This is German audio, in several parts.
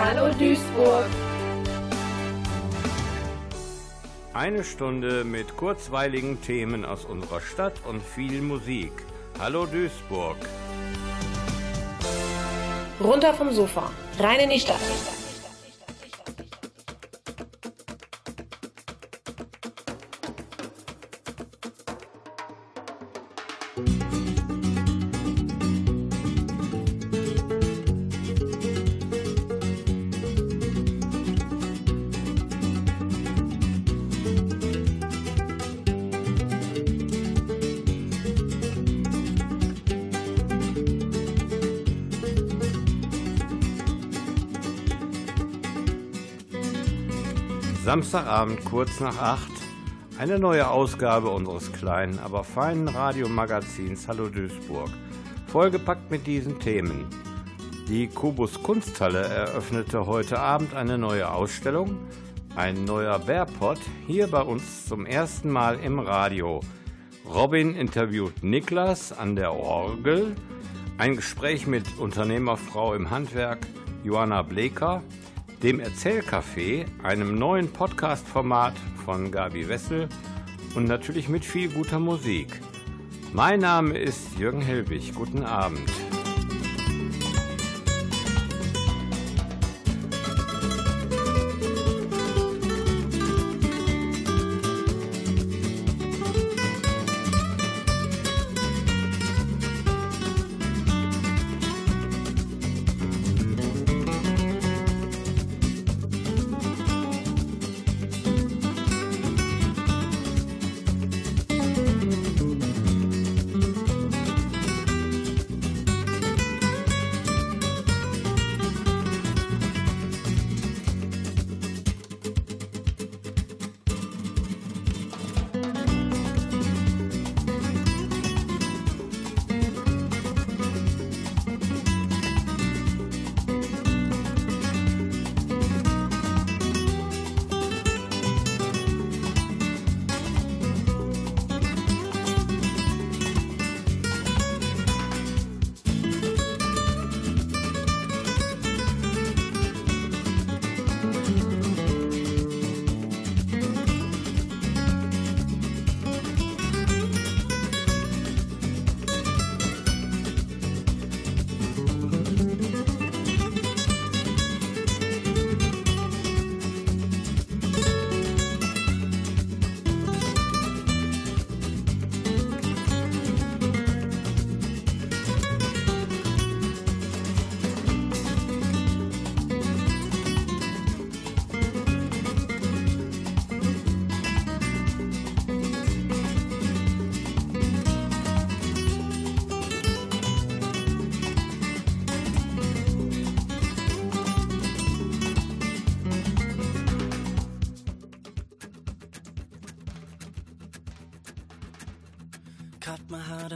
Hallo Duisburg. Eine Stunde mit kurzweiligen Themen aus unserer Stadt und viel Musik. Hallo Duisburg. Runter vom Sofa, rein in die Stadt. Samstagabend kurz nach acht. Eine neue Ausgabe unseres kleinen, aber feinen Radiomagazins Hallo Duisburg. Vollgepackt mit diesen Themen. Die Kubus Kunsthalle eröffnete heute Abend eine neue Ausstellung. Ein neuer Bärpott hier bei uns zum ersten Mal im Radio. Robin interviewt Niklas an der Orgel. Ein Gespräch mit Unternehmerfrau im Handwerk Johanna Bleker dem Erzählcafé, einem neuen Podcast-Format von Gabi Wessel und natürlich mit viel guter Musik. Mein Name ist Jürgen Helbig. Guten Abend.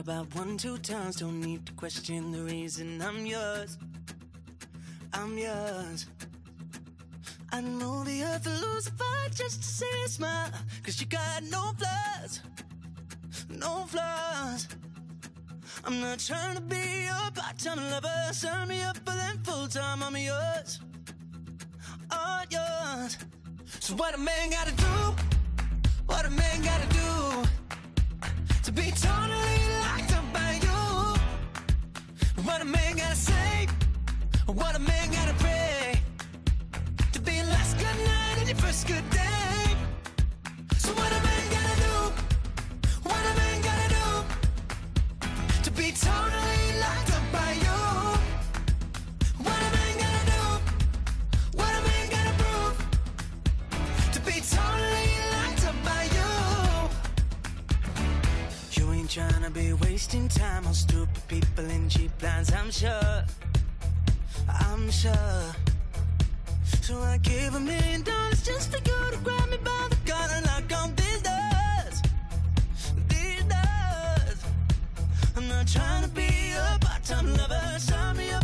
About one, two times. Don't need to question the reason I'm yours. I'm yours. I know the earth will lose a fight just to see a smile. Cause you got no flaws. No flaws. I'm not trying to be your part-time lover. Sign me up for them full-time. I'm yours. All yours. So what a man gotta do? What a man gotta do? To be totally locked up by you. what a man gotta say, what a man gotta pray to be last good night and your first good day. So what a man gotta do, what a man gotta do to be totally To be wasting time on stupid people in cheap lines, I'm sure. I'm sure. So I gave a million dollars just for you to grab me by the collar and knock on these doors. These doors. I'm not trying to be a part-time lover. Sign me up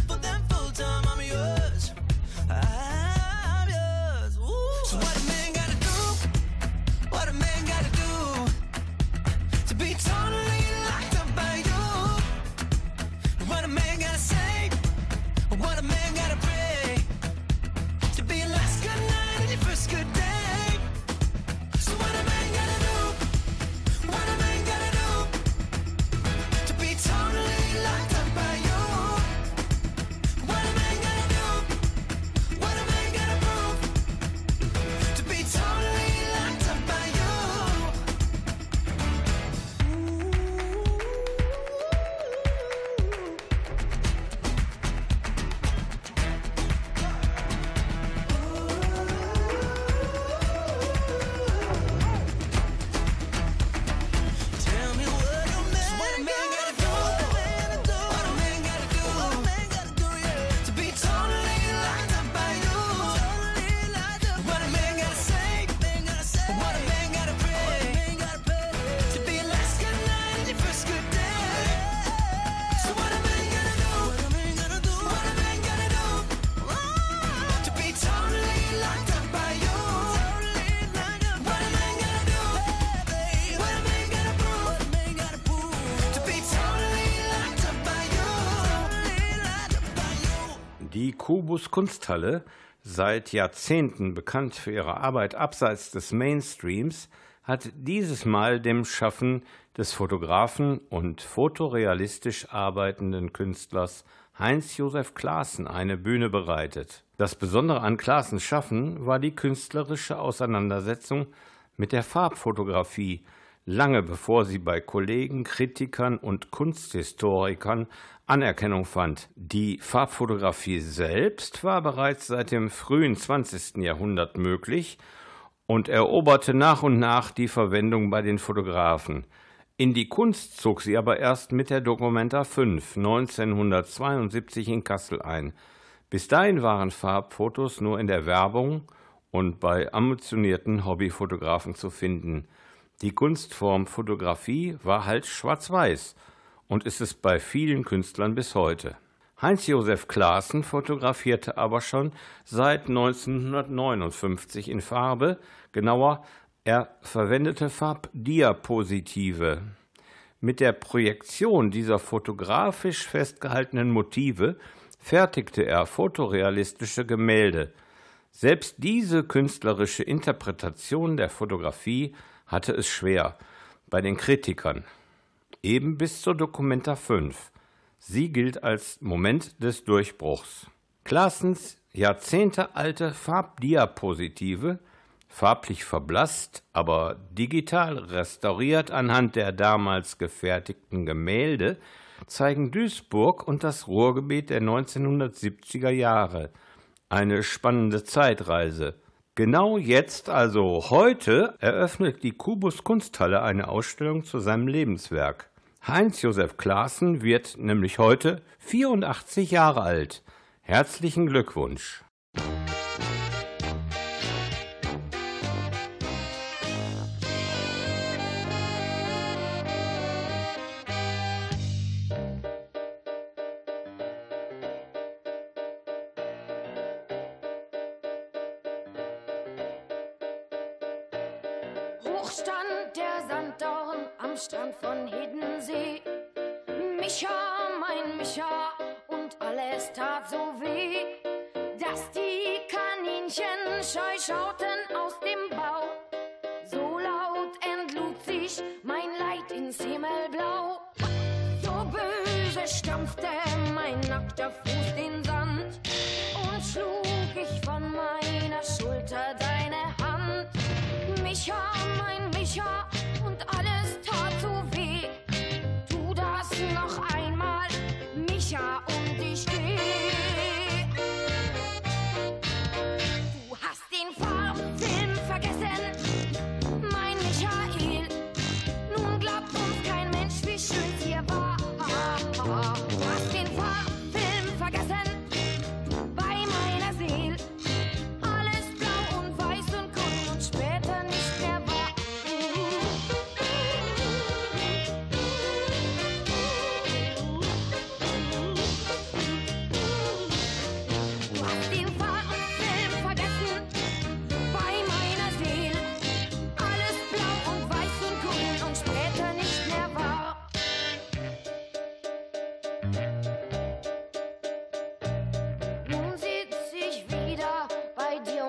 Kubus Kunsthalle, seit Jahrzehnten bekannt für ihre Arbeit abseits des Mainstreams, hat dieses Mal dem Schaffen des Fotografen und fotorealistisch arbeitenden Künstlers Heinz-Josef Klaassen eine Bühne bereitet. Das Besondere an Klaassens Schaffen war die künstlerische Auseinandersetzung mit der Farbfotografie, lange bevor sie bei Kollegen, Kritikern und Kunsthistorikern Anerkennung fand. Die Farbfotografie selbst war bereits seit dem frühen 20. Jahrhundert möglich und eroberte nach und nach die Verwendung bei den Fotografen. In die Kunst zog sie aber erst mit der Documenta 5 1972 in Kassel ein. Bis dahin waren Farbfotos nur in der Werbung und bei ambitionierten Hobbyfotografen zu finden. Die Kunstform Fotografie war halt schwarz-weiß und ist es bei vielen Künstlern bis heute. Heinz-Josef Klaassen fotografierte aber schon seit 1959 in Farbe, genauer er verwendete Farbdiapositive. Mit der Projektion dieser fotografisch festgehaltenen Motive fertigte er fotorealistische Gemälde. Selbst diese künstlerische Interpretation der Fotografie hatte es schwer bei den Kritikern. Eben bis zur Documenta 5. Sie gilt als Moment des Durchbruchs. Klassens jahrzehntealte Farbdiapositive farblich verblasst, aber digital restauriert anhand der damals gefertigten Gemälde, zeigen Duisburg und das Ruhrgebiet der 1970er Jahre. Eine spannende Zeitreise. Genau jetzt, also heute, eröffnet die Kubus Kunsthalle eine Ausstellung zu seinem Lebenswerk. Heinz-Josef Klaassen wird nämlich heute 84 Jahre alt. Herzlichen Glückwunsch!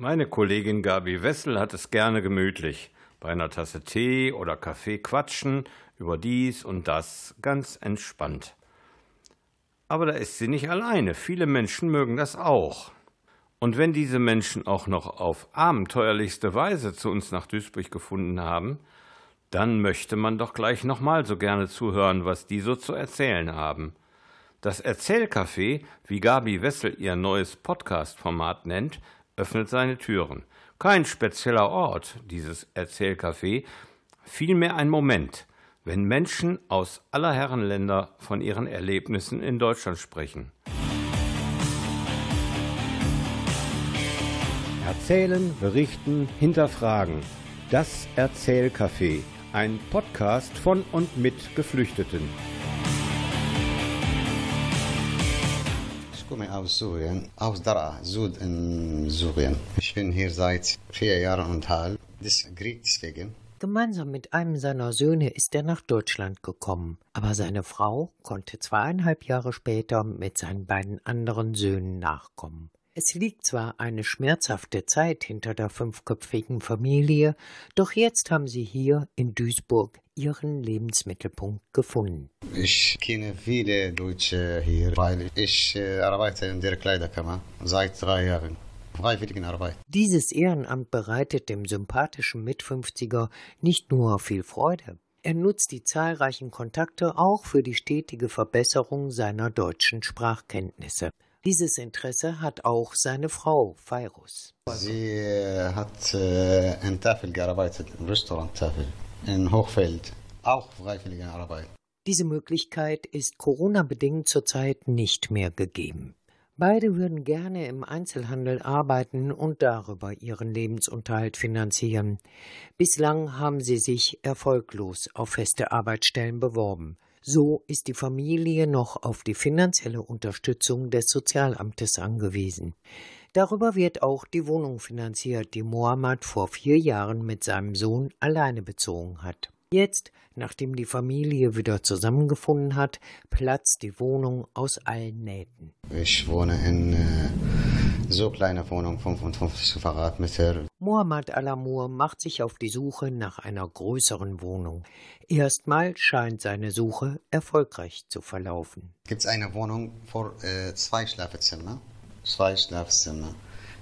Meine Kollegin Gabi Wessel hat es gerne gemütlich. Bei einer Tasse Tee oder Kaffee quatschen über dies und das ganz entspannt. Aber da ist sie nicht alleine. Viele Menschen mögen das auch. Und wenn diese Menschen auch noch auf abenteuerlichste Weise zu uns nach Duisburg gefunden haben, dann möchte man doch gleich nochmal so gerne zuhören, was die so zu erzählen haben. Das Erzählcafé, wie Gabi Wessel ihr neues Podcast-Format nennt, öffnet seine Türen. Kein spezieller Ort, dieses Erzählcafé, vielmehr ein Moment, wenn Menschen aus aller Herren Länder von ihren Erlebnissen in Deutschland sprechen. Erzählen, berichten, hinterfragen. Das Erzählcafé, ein Podcast von und mit Geflüchteten. Aus Syrien, aus Daraa, Süd in Syrien. Ich bin hier seit vier Jahren und halb. Das Krieg deswegen. Gemeinsam mit einem seiner Söhne ist er nach Deutschland gekommen, aber seine Frau konnte zweieinhalb Jahre später mit seinen beiden anderen Söhnen nachkommen. Es liegt zwar eine schmerzhafte Zeit hinter der fünfköpfigen Familie, doch jetzt haben sie hier in Duisburg ihren Lebensmittelpunkt gefunden. Ich kenne viele Deutsche hier, weil ich äh, arbeite in der Kleiderkammer seit drei Jahren. Freiwilligenarbeit. Dieses Ehrenamt bereitet dem sympathischen Mitfünfziger nicht nur viel Freude. Er nutzt die zahlreichen Kontakte auch für die stetige Verbesserung seiner deutschen Sprachkenntnisse. Dieses Interesse hat auch seine Frau, Feirus. Sie äh, hat äh, in Tafel gearbeitet, im Restaurant Tafel, in Hochfeld, auch freiwillige Arbeit. Diese Möglichkeit ist Corona-bedingt zurzeit nicht mehr gegeben. Beide würden gerne im Einzelhandel arbeiten und darüber ihren Lebensunterhalt finanzieren. Bislang haben sie sich erfolglos auf feste Arbeitsstellen beworben. So ist die Familie noch auf die finanzielle Unterstützung des Sozialamtes angewiesen. Darüber wird auch die Wohnung finanziert, die Mohammed vor vier Jahren mit seinem Sohn alleine bezogen hat. Jetzt, nachdem die Familie wieder zusammengefunden hat, platzt die Wohnung aus allen Nähten. Ich wohne in äh, so kleiner Wohnung, 55 Quadratmeter. Mohammad Alamur macht sich auf die Suche nach einer größeren Wohnung. Erstmal scheint seine Suche erfolgreich zu verlaufen. Gibt es eine Wohnung für äh, zwei Schlafzimmer? Zwei Schlafzimmer.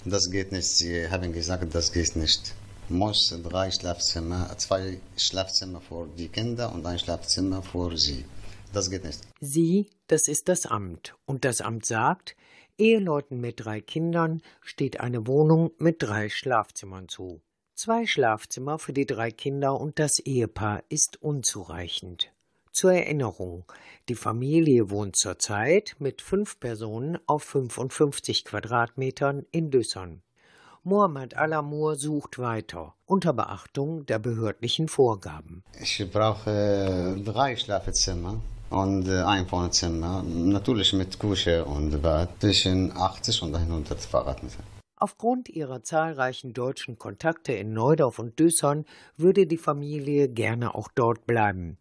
Das geht nicht. Sie haben gesagt, das geht nicht muss drei Schlafzimmer, zwei Schlafzimmer für die Kinder und ein Schlafzimmer für sie. Das geht nicht. Sie, das ist das Amt. Und das Amt sagt, Eheleuten mit drei Kindern steht eine Wohnung mit drei Schlafzimmern zu. Zwei Schlafzimmer für die drei Kinder und das Ehepaar ist unzureichend. Zur Erinnerung, die Familie wohnt zurzeit mit fünf Personen auf 55 Quadratmetern in Düssern. Mohammed Alamur sucht weiter, unter Beachtung der behördlichen Vorgaben. Ich brauche drei Schlafzimmer und ein Wohnzimmer, natürlich mit Küche und Bad, zwischen 80 und 100 Quadratmeter. Aufgrund ihrer zahlreichen deutschen Kontakte in Neudorf und Düssern würde die Familie gerne auch dort bleiben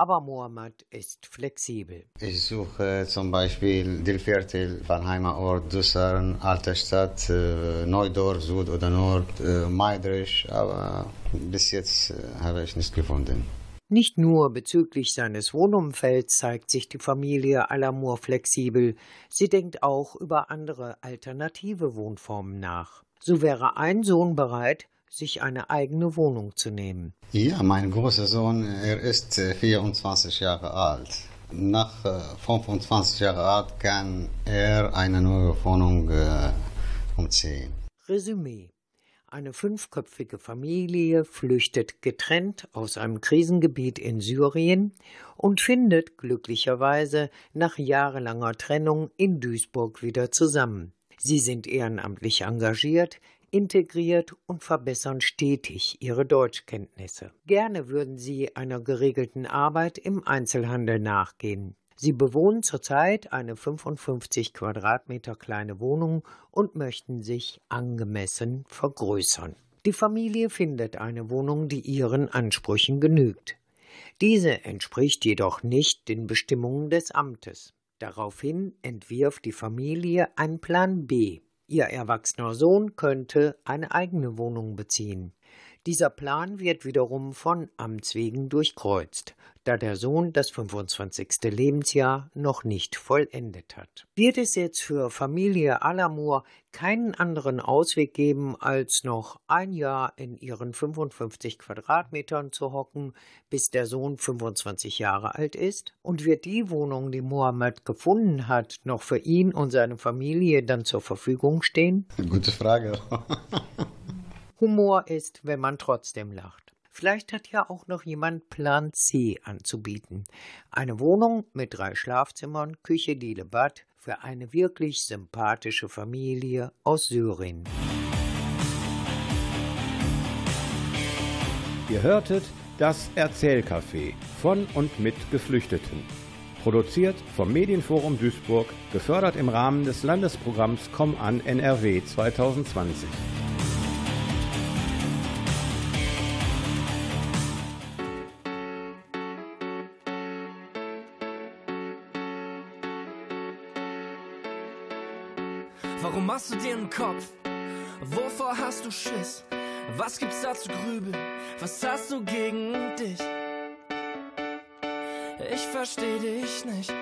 aber Mohammed ist flexibel. Ich suche zum Beispiel die Viertel von Heimatort, Dussern, Alte Stadt, äh, Neudorf, Süd oder Nord, äh, Meidrich, aber bis jetzt äh, habe ich nichts gefunden. Nicht nur bezüglich seines Wohnumfelds zeigt sich die Familie Alamur flexibel, sie denkt auch über andere alternative Wohnformen nach. So wäre ein Sohn bereit, sich eine eigene Wohnung zu nehmen. Ja, mein großer Sohn, er ist 24 äh, Jahre alt. Nach 25 äh, Jahren alt kann er eine neue Wohnung äh, umziehen. Resümee. Eine fünfköpfige Familie flüchtet getrennt aus einem Krisengebiet in Syrien und findet glücklicherweise nach jahrelanger Trennung in Duisburg wieder zusammen. Sie sind ehrenamtlich engagiert, integriert und verbessern stetig ihre Deutschkenntnisse. Gerne würden sie einer geregelten Arbeit im Einzelhandel nachgehen. Sie bewohnen zurzeit eine 55 Quadratmeter kleine Wohnung und möchten sich angemessen vergrößern. Die Familie findet eine Wohnung, die ihren Ansprüchen genügt. Diese entspricht jedoch nicht den Bestimmungen des Amtes. Daraufhin entwirft die Familie einen Plan B. Ihr erwachsener Sohn könnte eine eigene Wohnung beziehen. Dieser Plan wird wiederum von Amts wegen durchkreuzt, da der Sohn das 25. Lebensjahr noch nicht vollendet hat. Wird es jetzt für Familie Alamur keinen anderen Ausweg geben, als noch ein Jahr in ihren 55 Quadratmetern zu hocken, bis der Sohn 25 Jahre alt ist? Und wird die Wohnung, die Mohammed gefunden hat, noch für ihn und seine Familie dann zur Verfügung stehen? Gute Frage. Humor ist, wenn man trotzdem lacht. Vielleicht hat ja auch noch jemand Plan C anzubieten. Eine Wohnung mit drei Schlafzimmern, Küche, Diele, Bad für eine wirklich sympathische Familie aus Syrien. Ihr hörtet das Erzählcafé von und mit Geflüchteten. Produziert vom Medienforum Duisburg, gefördert im Rahmen des Landesprogramms Komm an NRW 2020. du Schiss? Was gibt's da zu grübeln? Was hast du gegen dich? Ich versteh dich nicht.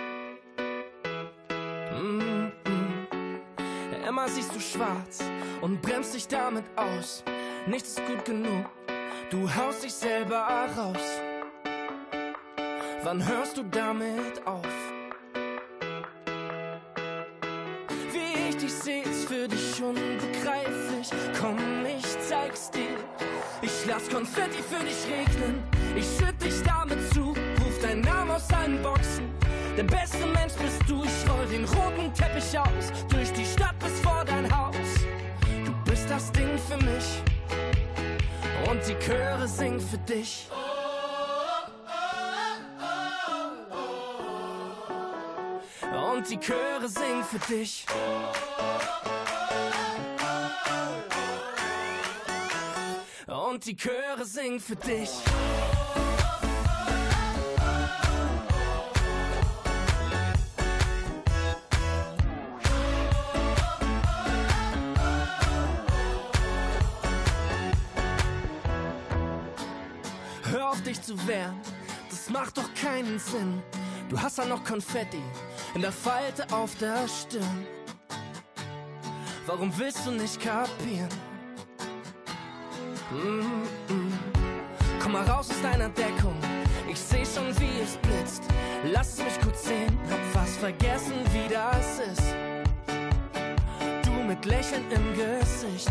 Mm -mm. Immer siehst du schwarz und bremst dich damit aus. Nichts ist gut genug. Du haust dich selber raus. Wann hörst du damit auf? Wie ich dich seh, ist für dich unbegreiflich. Komm, ich zeig's dir. Ich lass Konfetti für dich regnen. Ich schütt dich damit zu. Ruf deinen Namen aus allen Boxen. Der beste Mensch bist du. Ich roll den roten Teppich aus. Durch die Stadt bis vor dein Haus. Du bist das Ding für mich. Und die Chöre singen für dich. Und die Chöre singen für dich. Und die Chöre singen für dich. Hör auf dich zu wehren, das macht doch keinen Sinn. Du hast ja noch Konfetti in der Falte auf der Stirn. Warum willst du nicht kapieren? Mm -mm. Komm mal raus aus deiner Deckung. Ich seh schon, wie es blitzt. Lass es mich kurz sehen, hab fast vergessen, wie das ist. Du mit Lächeln im Gesicht.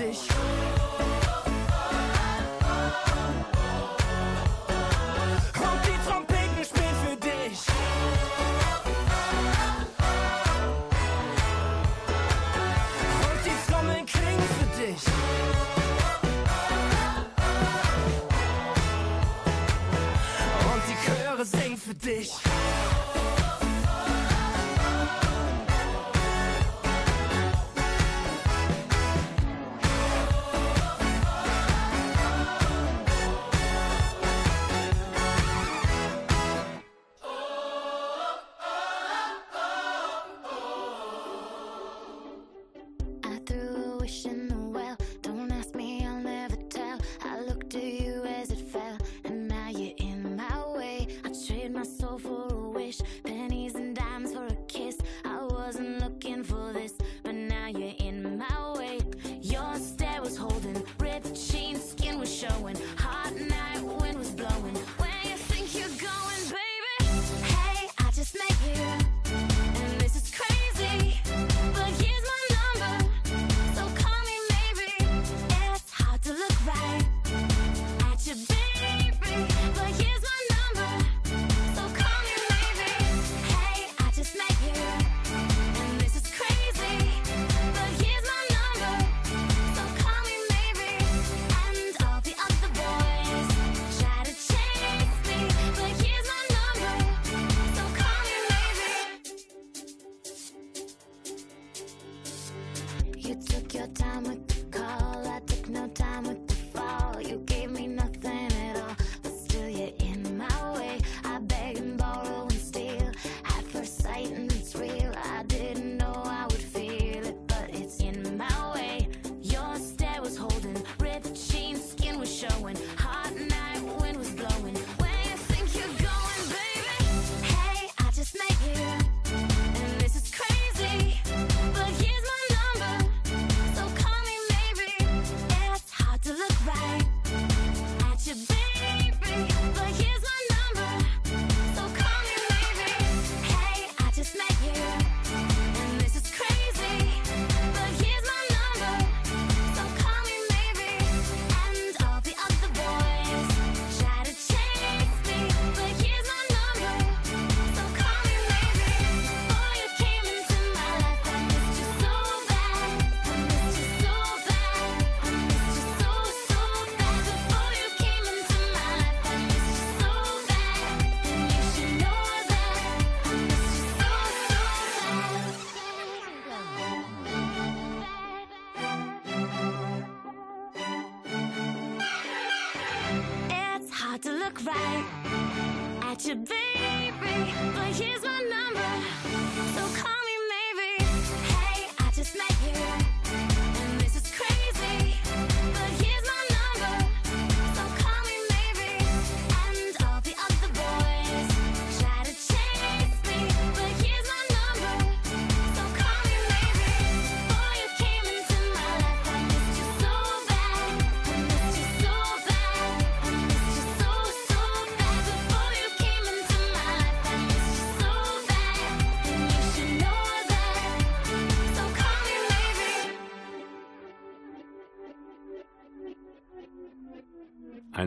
Dich. Und die Trompeten spielen für dich. Und die Trommeln klingen für dich. Und die Chöre singen für dich.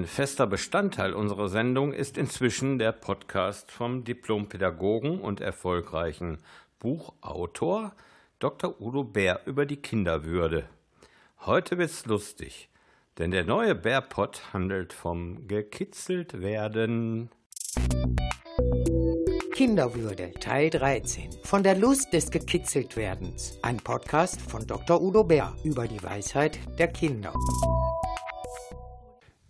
Ein fester Bestandteil unserer Sendung ist inzwischen der Podcast vom Diplompädagogen und erfolgreichen Buchautor Dr. Udo Bär über die Kinderwürde. Heute wird's lustig, denn der neue Bärpott handelt vom gekitzelt werden. Kinderwürde, Teil 13. Von der Lust des Gekitzeltwerdens. Ein Podcast von Dr. Udo Bär über die Weisheit der Kinder.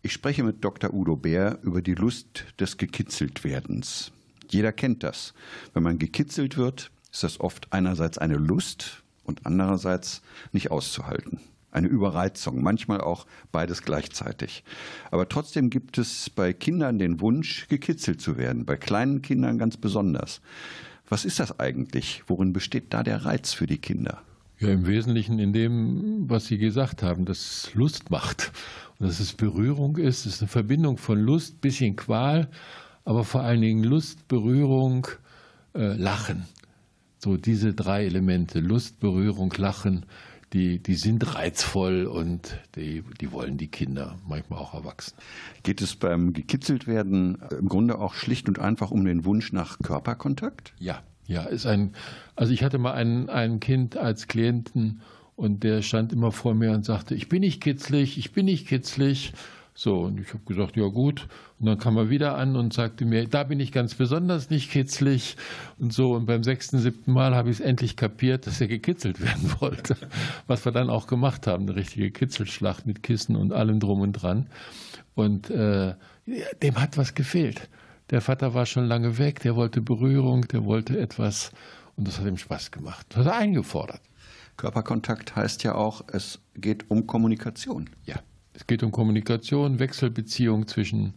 Ich spreche mit Dr. Udo Bär über die Lust des Gekitzeltwerdens. Jeder kennt das. Wenn man gekitzelt wird, ist das oft einerseits eine Lust und andererseits nicht auszuhalten. Eine Überreizung, manchmal auch beides gleichzeitig. Aber trotzdem gibt es bei Kindern den Wunsch, gekitzelt zu werden, bei kleinen Kindern ganz besonders. Was ist das eigentlich? Worin besteht da der Reiz für die Kinder? Ja, im Wesentlichen in dem, was Sie gesagt haben, dass es Lust macht. Dass es Berührung ist. Es ist eine Verbindung von Lust, bisschen Qual, aber vor allen Dingen Lust, Berührung, äh, Lachen. So diese drei Elemente, Lust, Berührung, Lachen, die, die sind reizvoll und die, die wollen die Kinder, manchmal auch Erwachsene. Geht es beim Gekitzeltwerden im Grunde auch schlicht und einfach um den Wunsch nach Körperkontakt? Ja, ja, ist ein, also ich hatte mal ein, ein Kind als Klienten und der stand immer vor mir und sagte, ich bin nicht kitzlig, ich bin nicht kitzlig. So, und ich habe gesagt, ja gut. Und dann kam er wieder an und sagte mir, da bin ich ganz besonders nicht kitzlig. Und so, und beim sechsten, siebten Mal habe ich es endlich kapiert, dass er gekitzelt werden wollte. Was wir dann auch gemacht haben, eine richtige Kitzelschlacht mit Kissen und allem drum und dran. Und äh, dem hat was gefehlt. Der Vater war schon lange weg, der wollte Berührung, der wollte etwas und das hat ihm Spaß gemacht. Das hat er eingefordert. Körperkontakt heißt ja auch, es geht um Kommunikation. Ja, es geht um Kommunikation, Wechselbeziehung zwischen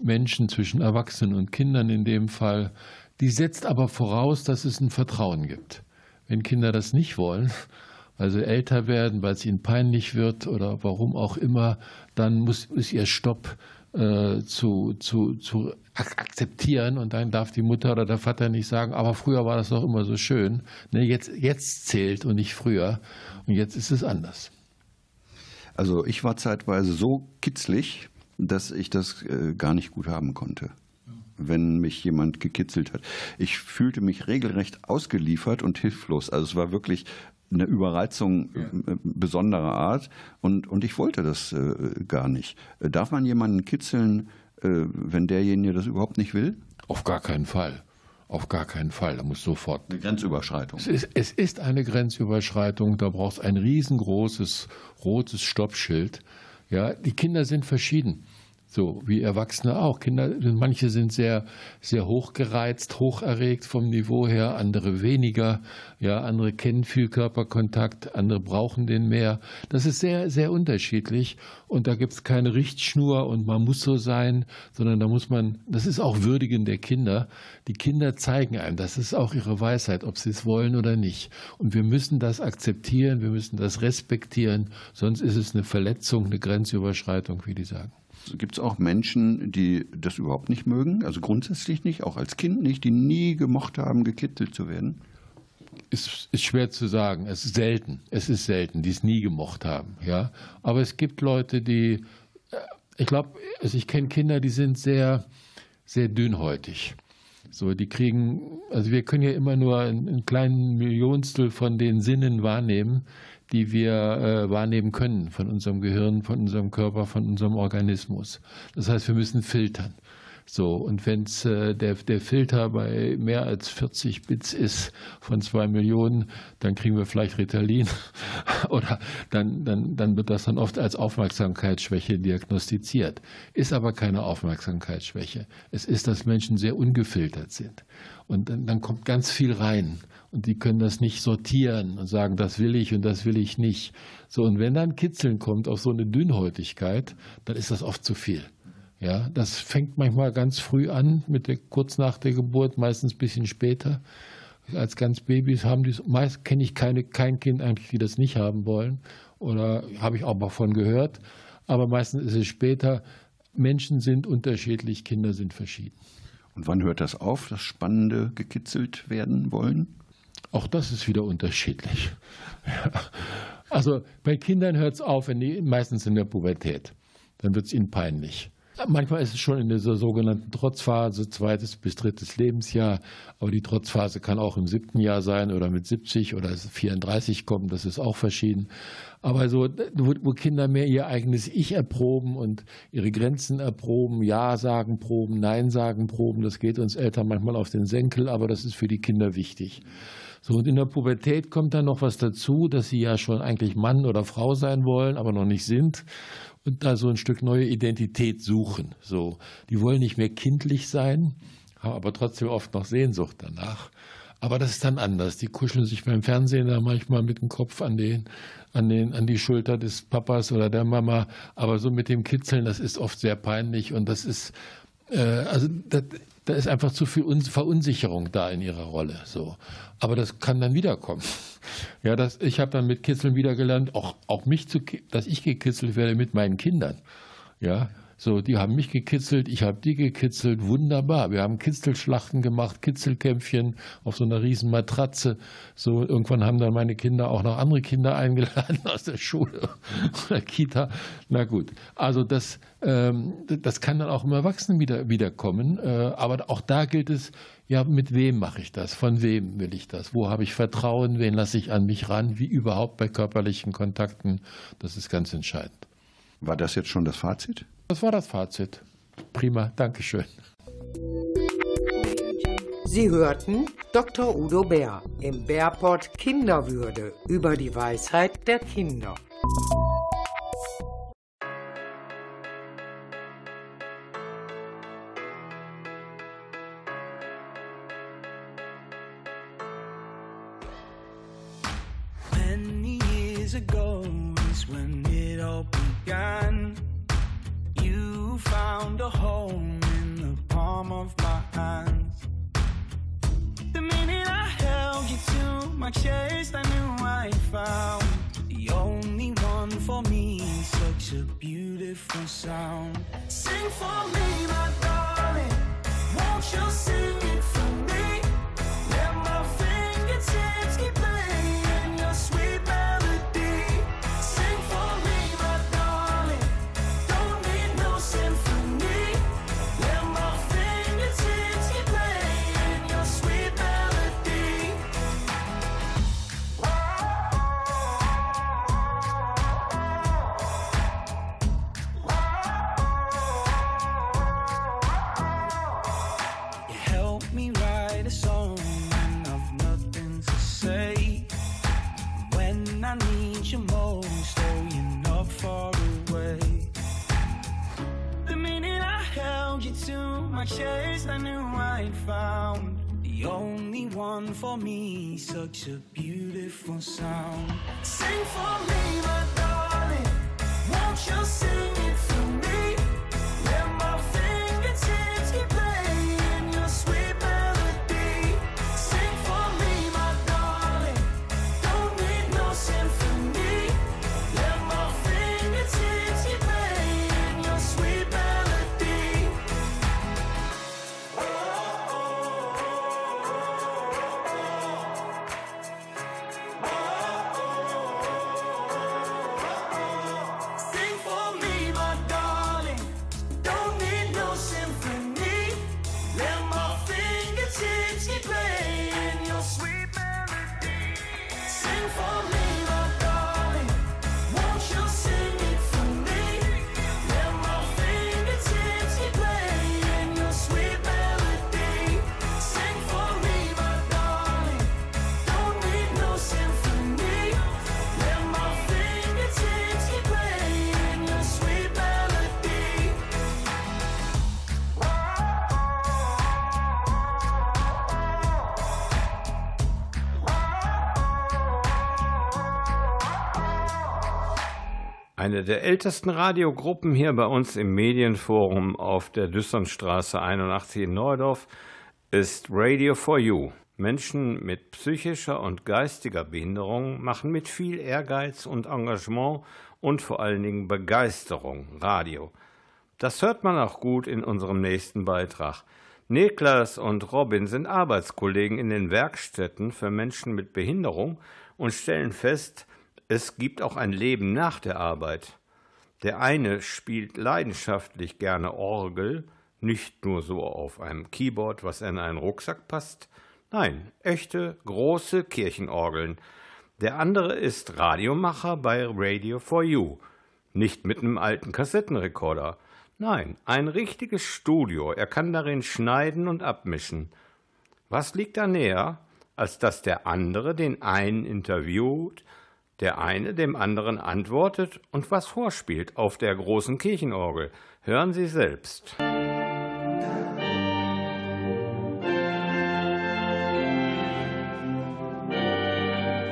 Menschen, zwischen Erwachsenen und Kindern in dem Fall. Die setzt aber voraus, dass es ein Vertrauen gibt. Wenn Kinder das nicht wollen, weil sie älter werden, weil es ihnen peinlich wird oder warum auch immer, dann muss ist ihr Stopp äh, zu, zu, zu akzeptieren und dann darf die Mutter oder der Vater nicht sagen, aber früher war das doch immer so schön. Ne, jetzt, jetzt zählt und nicht früher und jetzt ist es anders. Also ich war zeitweise so kitzlig, dass ich das äh, gar nicht gut haben konnte, wenn mich jemand gekitzelt hat. Ich fühlte mich regelrecht ausgeliefert und hilflos. Also es war wirklich eine Überreizung äh, besonderer Art und, und ich wollte das äh, gar nicht. Darf man jemanden kitzeln, äh, wenn derjenige das überhaupt nicht will? Auf gar keinen Fall. Auf gar keinen Fall. Da muss sofort. Eine Grenzüberschreitung. Es ist, es ist eine Grenzüberschreitung. Da braucht es ein riesengroßes rotes Stoppschild. Ja, die Kinder sind verschieden. So wie Erwachsene auch. Kinder, manche sind sehr, sehr hochgereizt, hocherregt vom Niveau her, andere weniger. Ja, andere kennen viel Körperkontakt, andere brauchen den mehr. Das ist sehr, sehr unterschiedlich. Und da gibt es keine Richtschnur und man muss so sein, sondern da muss man, das ist auch Würdigen der Kinder. Die Kinder zeigen einem, das ist auch ihre Weisheit, ob sie es wollen oder nicht. Und wir müssen das akzeptieren, wir müssen das respektieren, sonst ist es eine Verletzung, eine Grenzüberschreitung, wie die sagen. Gibt es auch Menschen, die das überhaupt nicht mögen? Also grundsätzlich nicht, auch als Kind nicht, die nie gemocht haben, gekitzelt zu werden? Ist, ist schwer zu sagen. Es ist selten. Es ist selten, die es nie gemocht haben. Ja, aber es gibt Leute, die, äh, ich glaube, also ich kenne Kinder, die sind sehr, sehr dünnhäutig. So, die kriegen, also wir können ja immer nur einen, einen kleinen Millionstel von den Sinnen wahrnehmen, die wir äh, wahrnehmen können von unserem Gehirn, von unserem Körper, von unserem Organismus. Das heißt, wir müssen filtern. So, und wenn äh, der, der Filter bei mehr als 40 Bits ist von zwei Millionen, dann kriegen wir vielleicht Ritalin oder dann, dann, dann wird das dann oft als Aufmerksamkeitsschwäche diagnostiziert. Ist aber keine Aufmerksamkeitsschwäche. Es ist, dass Menschen sehr ungefiltert sind. Und dann, dann kommt ganz viel rein. Und die können das nicht sortieren und sagen, das will ich und das will ich nicht. So, und wenn dann Kitzeln kommt auf so eine Dünnhäutigkeit, dann ist das oft zu viel. Ja, das fängt manchmal ganz früh an, mit der, kurz nach der Geburt, meistens ein bisschen später. Als ganz Babys haben die, meist kenne ich keine, kein Kind eigentlich, die das nicht haben wollen. Oder habe ich auch mal von gehört. Aber meistens ist es später. Menschen sind unterschiedlich, Kinder sind verschieden. Und wann hört das auf, das Spannende gekitzelt werden wollen? Auch das ist wieder unterschiedlich. Also bei Kindern hört es auf, wenn die, meistens in der Pubertät. Dann wird es ihnen peinlich. Manchmal ist es schon in dieser sogenannten Trotzphase, zweites bis drittes Lebensjahr. Aber die Trotzphase kann auch im siebten Jahr sein oder mit 70 oder 34 kommen. Das ist auch verschieden. Aber so, wo, Kinder mehr ihr eigenes Ich erproben und ihre Grenzen erproben, Ja sagen proben, Nein sagen proben, das geht uns Eltern manchmal auf den Senkel, aber das ist für die Kinder wichtig. So, und in der Pubertät kommt dann noch was dazu, dass sie ja schon eigentlich Mann oder Frau sein wollen, aber noch nicht sind und da so ein Stück neue Identität suchen. So, die wollen nicht mehr kindlich sein, haben aber trotzdem oft noch Sehnsucht danach. Aber das ist dann anders. Die kuscheln sich beim Fernsehen da manchmal mit dem Kopf an den, an den, an die Schulter des Papas oder der Mama. Aber so mit dem Kitzeln, das ist oft sehr peinlich und das ist, äh, also das, da ist einfach zu viel Verunsicherung da in ihrer Rolle. So. Aber das kann dann wiederkommen. Ja, das, ich habe dann mit Kitzeln wieder gelernt, auch, auch mich zu, dass ich gekitzelt werde mit meinen Kindern. Ja, so, die haben mich gekitzelt, ich habe die gekitzelt, wunderbar. Wir haben Kitzelschlachten gemacht, Kitzelkämpfchen auf so einer riesen Matratze. So, irgendwann haben dann meine Kinder auch noch andere Kinder eingeladen aus der Schule oder Kita. Na gut, also das, ähm, das kann dann auch im Erwachsenen wieder wiederkommen. Äh, aber auch da gilt es, ja, mit wem mache ich das? Von wem will ich das? Wo habe ich Vertrauen? Wen lasse ich an mich ran? Wie überhaupt bei körperlichen Kontakten? Das ist ganz entscheidend. War das jetzt schon das Fazit? Das war das Fazit. Prima, Dankeschön. Sie hörten Dr. Udo Bär im Bärport Kinderwürde über die Weisheit der Kinder. Eine der ältesten Radiogruppen hier bei uns im Medienforum auf der Düssernstraße 81 in Neudorf ist Radio for You. Menschen mit psychischer und geistiger Behinderung machen mit viel Ehrgeiz und Engagement und vor allen Dingen Begeisterung Radio. Das hört man auch gut in unserem nächsten Beitrag. Niklas und Robin sind Arbeitskollegen in den Werkstätten für Menschen mit Behinderung und stellen fest, es gibt auch ein Leben nach der Arbeit. Der eine spielt leidenschaftlich gerne Orgel, nicht nur so auf einem Keyboard, was in einen Rucksack passt, nein, echte große Kirchenorgeln. Der andere ist Radiomacher bei Radio for You, nicht mit einem alten Kassettenrekorder. Nein, ein richtiges Studio. Er kann darin schneiden und abmischen. Was liegt da näher, als dass der andere den einen interviewt der eine dem anderen antwortet und was vorspielt auf der großen Kirchenorgel. Hören Sie selbst.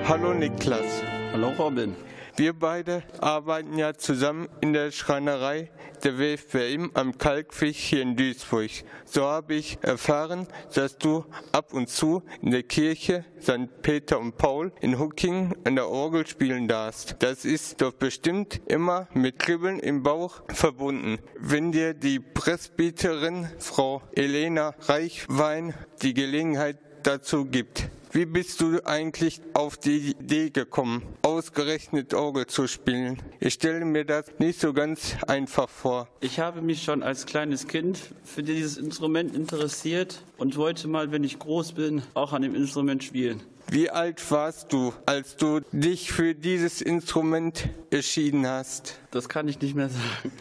Hallo Niklas. Hallo Robin. Wir beide arbeiten ja zusammen in der Schreinerei der WFBM am Kalkfisch hier in Duisburg. So habe ich erfahren, dass du ab und zu in der Kirche St. Peter und Paul in Hucking an der Orgel spielen darfst. Das ist doch bestimmt immer mit Kribbeln im Bauch verbunden. Wenn dir die Presbyterin Frau Elena Reichwein die Gelegenheit dazu gibt. Wie bist du eigentlich auf die Idee gekommen, ausgerechnet Orgel zu spielen? Ich stelle mir das nicht so ganz einfach vor. Ich habe mich schon als kleines Kind für dieses Instrument interessiert und wollte mal, wenn ich groß bin, auch an dem Instrument spielen. Wie alt warst du, als du dich für dieses Instrument entschieden hast? Das kann ich nicht mehr sagen.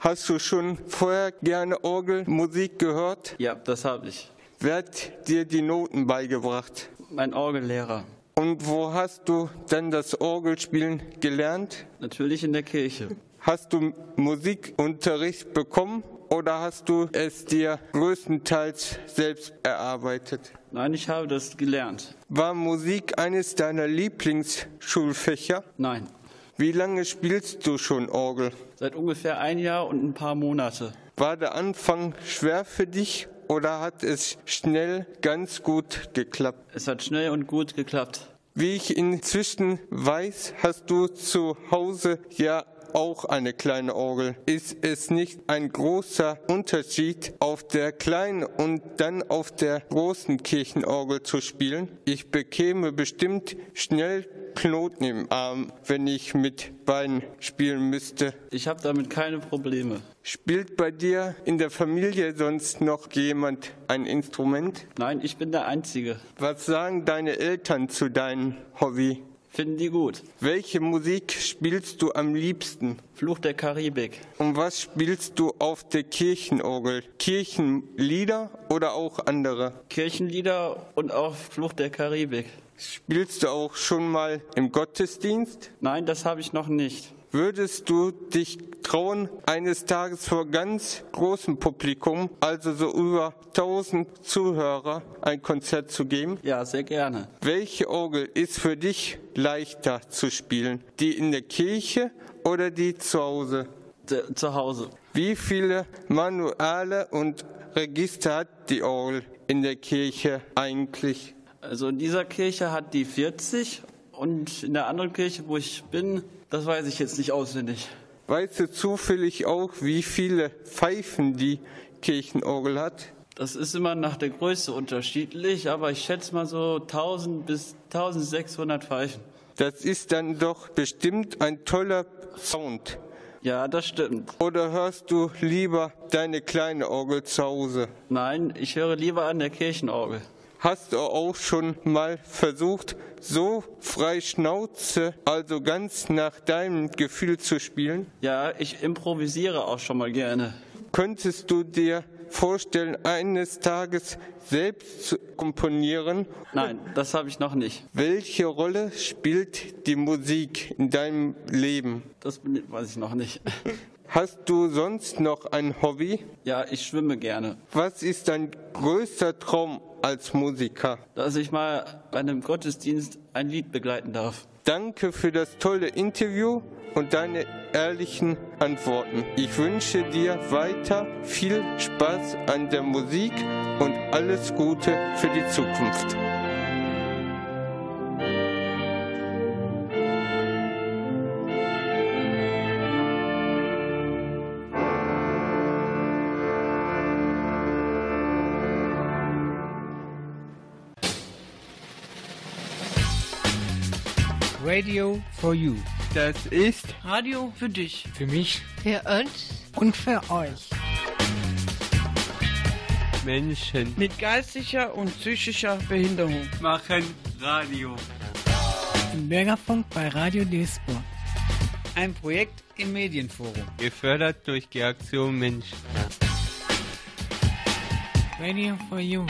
Hast du schon vorher gerne Orgelmusik gehört? Ja, das habe ich. Wer hat dir die Noten beigebracht? Mein Orgellehrer. Und wo hast du dann das Orgelspielen gelernt? Natürlich in der Kirche. Hast du Musikunterricht bekommen oder hast du es dir größtenteils selbst erarbeitet? Nein, ich habe das gelernt. War Musik eines deiner Lieblingsschulfächer? Nein. Wie lange spielst du schon Orgel? Seit ungefähr ein Jahr und ein paar Monate. War der Anfang schwer für dich oder hat es schnell ganz gut geklappt? Es hat schnell und gut geklappt. Wie ich inzwischen weiß, hast du zu Hause ja auch eine kleine Orgel. Ist es nicht ein großer Unterschied, auf der kleinen und dann auf der großen Kirchenorgel zu spielen? Ich bekäme bestimmt schnell Knoten im Arm, wenn ich mit Beinen spielen müsste. Ich habe damit keine Probleme. Spielt bei dir in der Familie sonst noch jemand ein Instrument? Nein, ich bin der Einzige. Was sagen deine Eltern zu deinem Hobby? Finden die gut. Welche Musik spielst du am liebsten? Fluch der Karibik. Und was spielst du auf der Kirchenorgel? Kirchenlieder oder auch andere? Kirchenlieder und auch Fluch der Karibik. Spielst du auch schon mal im Gottesdienst? Nein, das habe ich noch nicht. Würdest du dich trauen, eines Tages vor ganz großem Publikum, also so über 1000 Zuhörer, ein Konzert zu geben? Ja, sehr gerne. Welche Orgel ist für dich leichter zu spielen? Die in der Kirche oder die zu Hause? Zu Hause. Wie viele Manuale und Register hat die Orgel in der Kirche eigentlich? Also in dieser Kirche hat die 40 und in der anderen Kirche, wo ich bin, das weiß ich jetzt nicht auswendig. Weißt du zufällig auch, wie viele Pfeifen die Kirchenorgel hat? Das ist immer nach der Größe unterschiedlich, aber ich schätze mal so 1000 bis 1600 Pfeifen. Das ist dann doch bestimmt ein toller Sound. Ja, das stimmt. Oder hörst du lieber deine kleine Orgel zu Hause? Nein, ich höre lieber an der Kirchenorgel. Hast du auch schon mal versucht, so frei Schnauze, also ganz nach deinem Gefühl zu spielen? Ja, ich improvisiere auch schon mal gerne. Könntest du dir vorstellen, eines Tages selbst zu komponieren? Nein, das habe ich noch nicht. Welche Rolle spielt die Musik in deinem Leben? Das weiß ich noch nicht. Hast du sonst noch ein Hobby? Ja, ich schwimme gerne. Was ist dein größter Traum als Musiker? Dass ich mal bei einem Gottesdienst ein Lied begleiten darf. Danke für das tolle Interview und deine ehrlichen Antworten. Ich wünsche dir weiter viel Spaß an der Musik und alles Gute für die Zukunft. Radio for You. Das ist Radio für dich. Für mich. Für uns. Und für euch. Menschen mit geistiger und psychischer Behinderung machen Radio. Im Bürgerfunk bei Radio Duisburg. Ein Projekt im Medienforum. Gefördert durch die Aktion Mensch. Radio for You.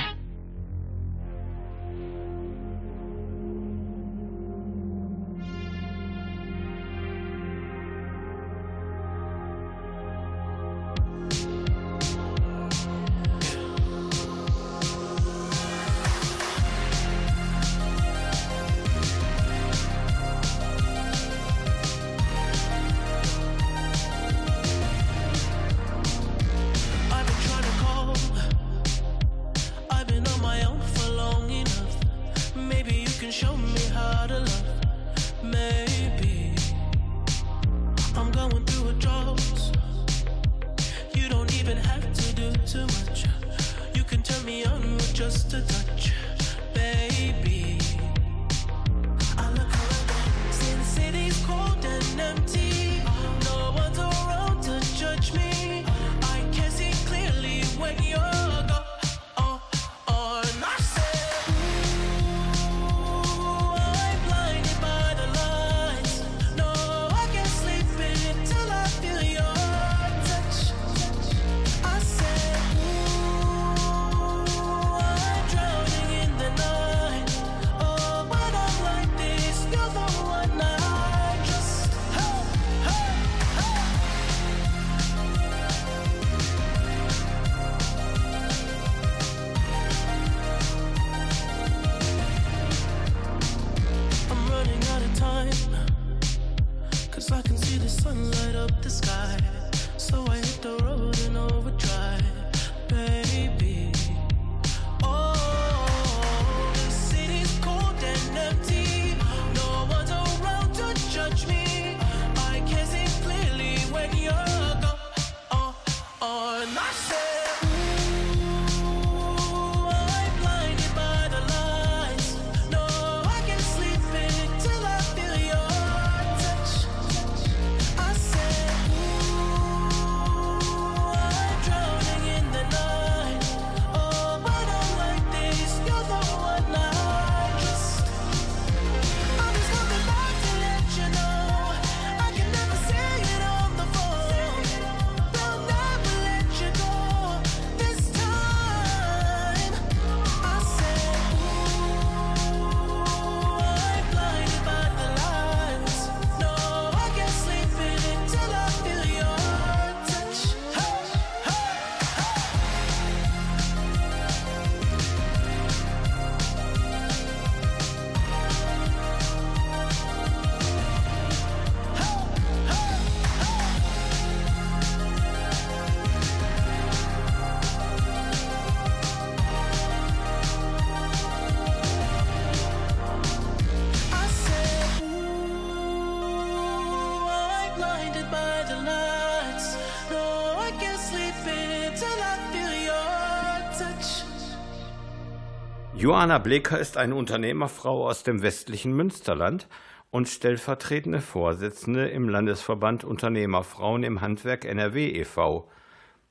Johanna Bleker ist eine Unternehmerfrau aus dem westlichen Münsterland und stellvertretende Vorsitzende im Landesverband Unternehmerfrauen im Handwerk NRW e.V.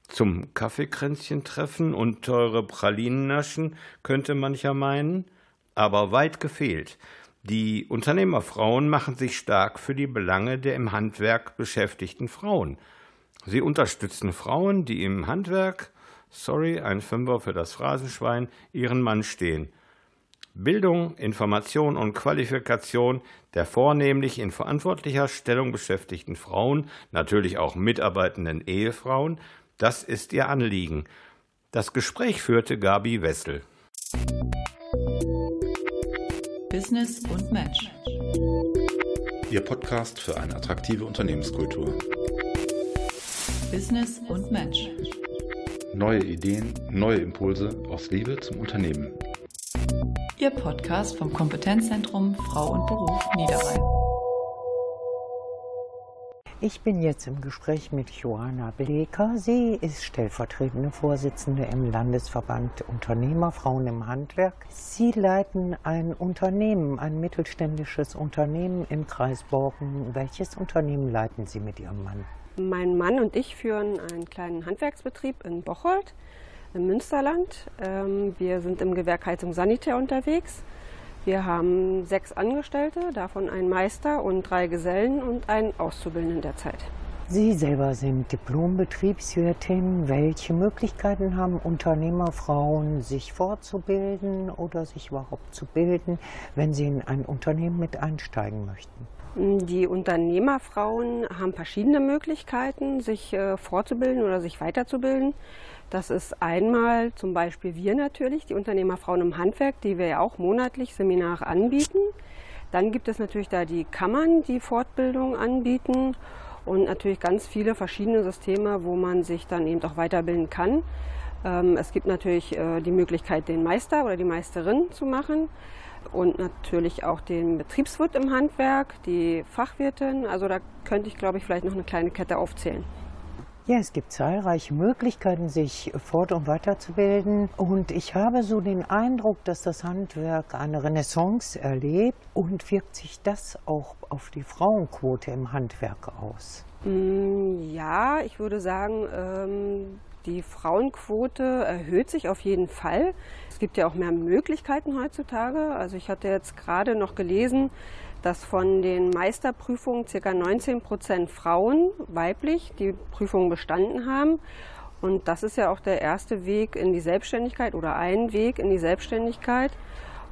Zum Kaffeekränzchen treffen und teure Pralinen naschen könnte mancher meinen, aber weit gefehlt. Die Unternehmerfrauen machen sich stark für die Belange der im Handwerk beschäftigten Frauen. Sie unterstützen Frauen, die im Handwerk sorry, ein Fünfer für das Phrasenschwein, ihren Mann stehen. Bildung, Information und Qualifikation der vornehmlich in verantwortlicher Stellung beschäftigten Frauen, natürlich auch mitarbeitenden Ehefrauen, das ist ihr Anliegen. Das Gespräch führte Gabi Wessel. Business und Match. Ihr Podcast für eine attraktive Unternehmenskultur. Business und Mensch. Neue Ideen, neue Impulse aus Liebe zum Unternehmen. Ihr Podcast vom Kompetenzzentrum Frau und Beruf Niederrhein. Ich bin jetzt im Gespräch mit Johanna Bleker. Sie ist stellvertretende Vorsitzende im Landesverband Unternehmerfrauen im Handwerk. Sie leiten ein Unternehmen, ein mittelständisches Unternehmen im Kreis Borken. Welches Unternehmen leiten Sie mit Ihrem Mann? Mein Mann und ich führen einen kleinen Handwerksbetrieb in Bocholt im Münsterland. Ähm, wir sind im Gewerk Heizung Sanitär unterwegs. Wir haben sechs Angestellte, davon einen Meister und drei Gesellen und einen Auszubildenden derzeit. Sie selber sind Diplom-Betriebswirtin. Welche Möglichkeiten haben Unternehmerfrauen, sich fortzubilden oder sich überhaupt zu bilden, wenn sie in ein Unternehmen mit einsteigen möchten? Die Unternehmerfrauen haben verschiedene Möglichkeiten, sich äh, fortzubilden oder sich weiterzubilden. Das ist einmal zum Beispiel wir natürlich, die Unternehmerfrauen im Handwerk, die wir ja auch monatlich Seminare anbieten. Dann gibt es natürlich da die Kammern, die Fortbildung anbieten und natürlich ganz viele verschiedene Systeme, wo man sich dann eben auch weiterbilden kann. Ähm, es gibt natürlich äh, die Möglichkeit, den Meister oder die Meisterin zu machen und natürlich auch den Betriebswirt im Handwerk, die Fachwirtin. Also da könnte ich, glaube ich, vielleicht noch eine kleine Kette aufzählen. Ja, es gibt zahlreiche Möglichkeiten, sich fort- und weiterzubilden. Und ich habe so den Eindruck, dass das Handwerk eine Renaissance erlebt. Und wirkt sich das auch auf die Frauenquote im Handwerk aus? Mm, ja, ich würde sagen, ähm, die Frauenquote erhöht sich auf jeden Fall. Es gibt ja auch mehr Möglichkeiten heutzutage. Also ich hatte jetzt gerade noch gelesen, dass von den Meisterprüfungen ca. 19 Prozent Frauen weiblich die Prüfung bestanden haben. Und das ist ja auch der erste Weg in die Selbstständigkeit oder ein Weg in die Selbstständigkeit,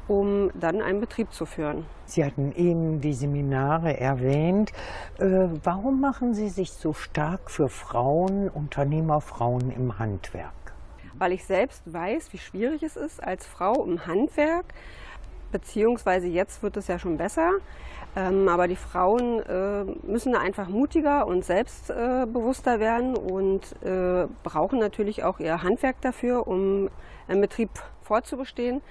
um dann einen Betrieb zu führen. Sie hatten eben die Seminare erwähnt. Äh, warum machen Sie sich so stark für Frauen, Unternehmerfrauen im Handwerk? Weil ich selbst weiß, wie schwierig es ist als Frau im Handwerk beziehungsweise jetzt wird es ja schon besser. Ähm, aber die Frauen äh, müssen da einfach mutiger und selbstbewusster äh, werden und äh, brauchen natürlich auch ihr Handwerk dafür, um einen Betrieb fortzubestehen.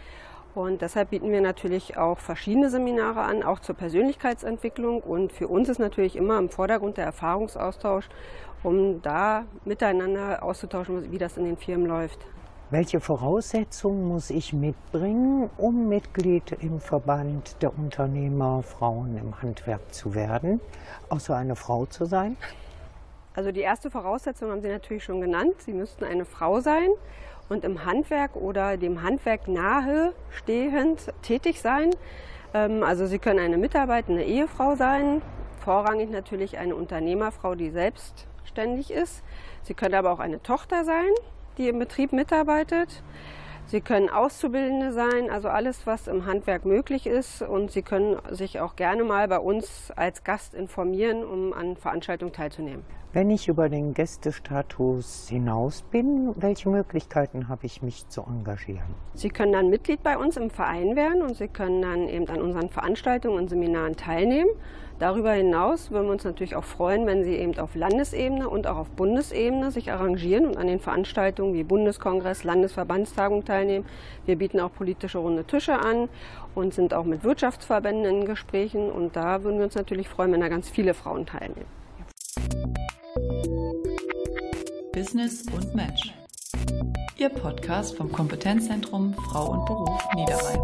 Und deshalb bieten wir natürlich auch verschiedene Seminare an, auch zur Persönlichkeitsentwicklung. Und für uns ist natürlich immer im Vordergrund der Erfahrungsaustausch, um da miteinander auszutauschen, wie das in den Firmen läuft. Welche Voraussetzungen muss ich mitbringen, um Mitglied im Verband der Unternehmer Frauen im Handwerk zu werden, außer eine Frau zu sein? Also die erste Voraussetzung haben Sie natürlich schon genannt. Sie müssten eine Frau sein und im Handwerk oder dem Handwerk nahe stehend tätig sein. Ähm, also Sie können eine mitarbeitende Ehefrau sein, vorrangig natürlich eine Unternehmerfrau, die selbstständig ist. Sie können aber auch eine Tochter sein die im Betrieb mitarbeitet. Sie können Auszubildende sein, also alles, was im Handwerk möglich ist. Und Sie können sich auch gerne mal bei uns als Gast informieren, um an Veranstaltungen teilzunehmen. Wenn ich über den Gästestatus hinaus bin, welche Möglichkeiten habe ich, mich zu engagieren? Sie können dann Mitglied bei uns im Verein werden und Sie können dann eben an unseren Veranstaltungen und Seminaren teilnehmen. Darüber hinaus würden wir uns natürlich auch freuen, wenn Sie eben auf Landesebene und auch auf Bundesebene sich arrangieren und an den Veranstaltungen wie Bundeskongress, Landesverbandstagung teilnehmen. Wir bieten auch politische runde Tische an und sind auch mit Wirtschaftsverbänden in Gesprächen. Und da würden wir uns natürlich freuen, wenn da ganz viele Frauen teilnehmen. Business und Match. Ihr Podcast vom Kompetenzzentrum Frau und Beruf Niederrhein.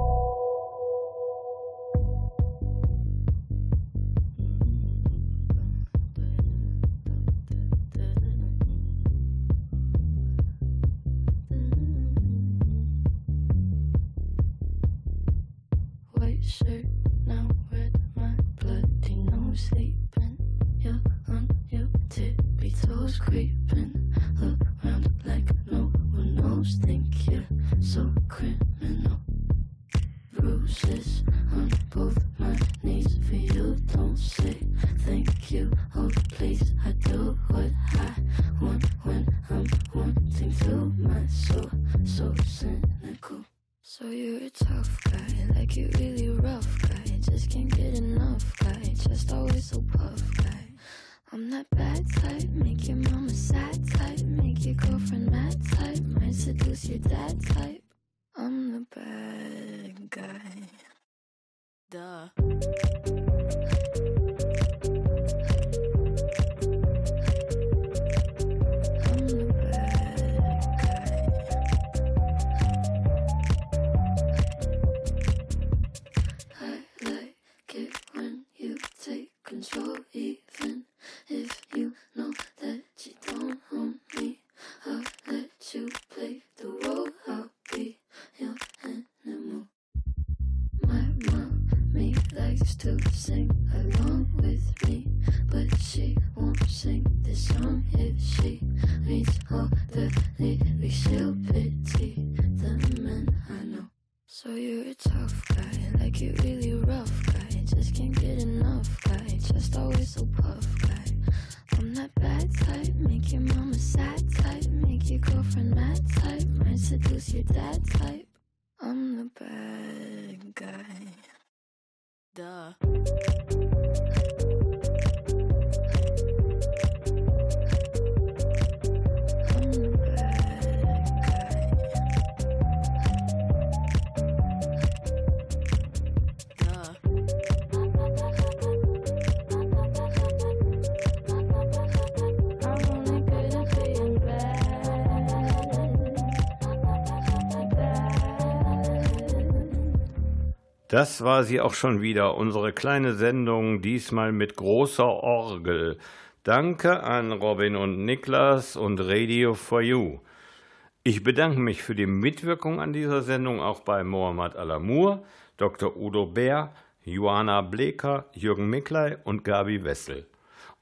Das war sie auch schon wieder, unsere kleine Sendung, diesmal mit großer Orgel. Danke an Robin und Niklas und Radio for You. Ich bedanke mich für die Mitwirkung an dieser Sendung auch bei Mohammad Alamur, Dr. Udo Bär, Johanna Bleker, Jürgen Miklei und Gabi Wessel.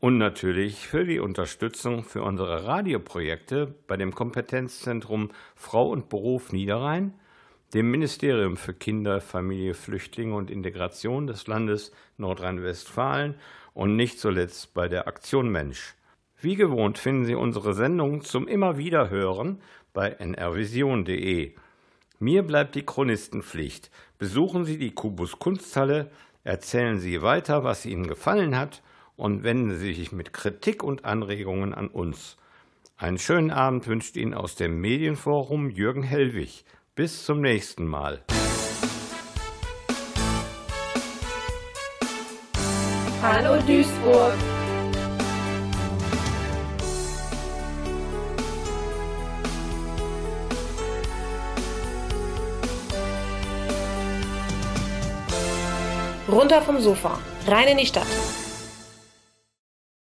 Und natürlich für die Unterstützung für unsere Radioprojekte bei dem Kompetenzzentrum Frau und Beruf Niederrhein, dem Ministerium für Kinder, Familie, Flüchtlinge und Integration des Landes Nordrhein-Westfalen und nicht zuletzt bei der Aktion Mensch. Wie gewohnt finden Sie unsere Sendung zum immer wieder hören bei nrvision.de. Mir bleibt die Chronistenpflicht. Besuchen Sie die Kubus Kunsthalle, erzählen Sie weiter, was Ihnen gefallen hat und wenden Sie sich mit Kritik und Anregungen an uns. Einen schönen Abend wünscht Ihnen aus dem Medienforum Jürgen Hellwig. Bis zum nächsten Mal. Hallo Duisburg. Runter vom Sofa, rein in die Stadt.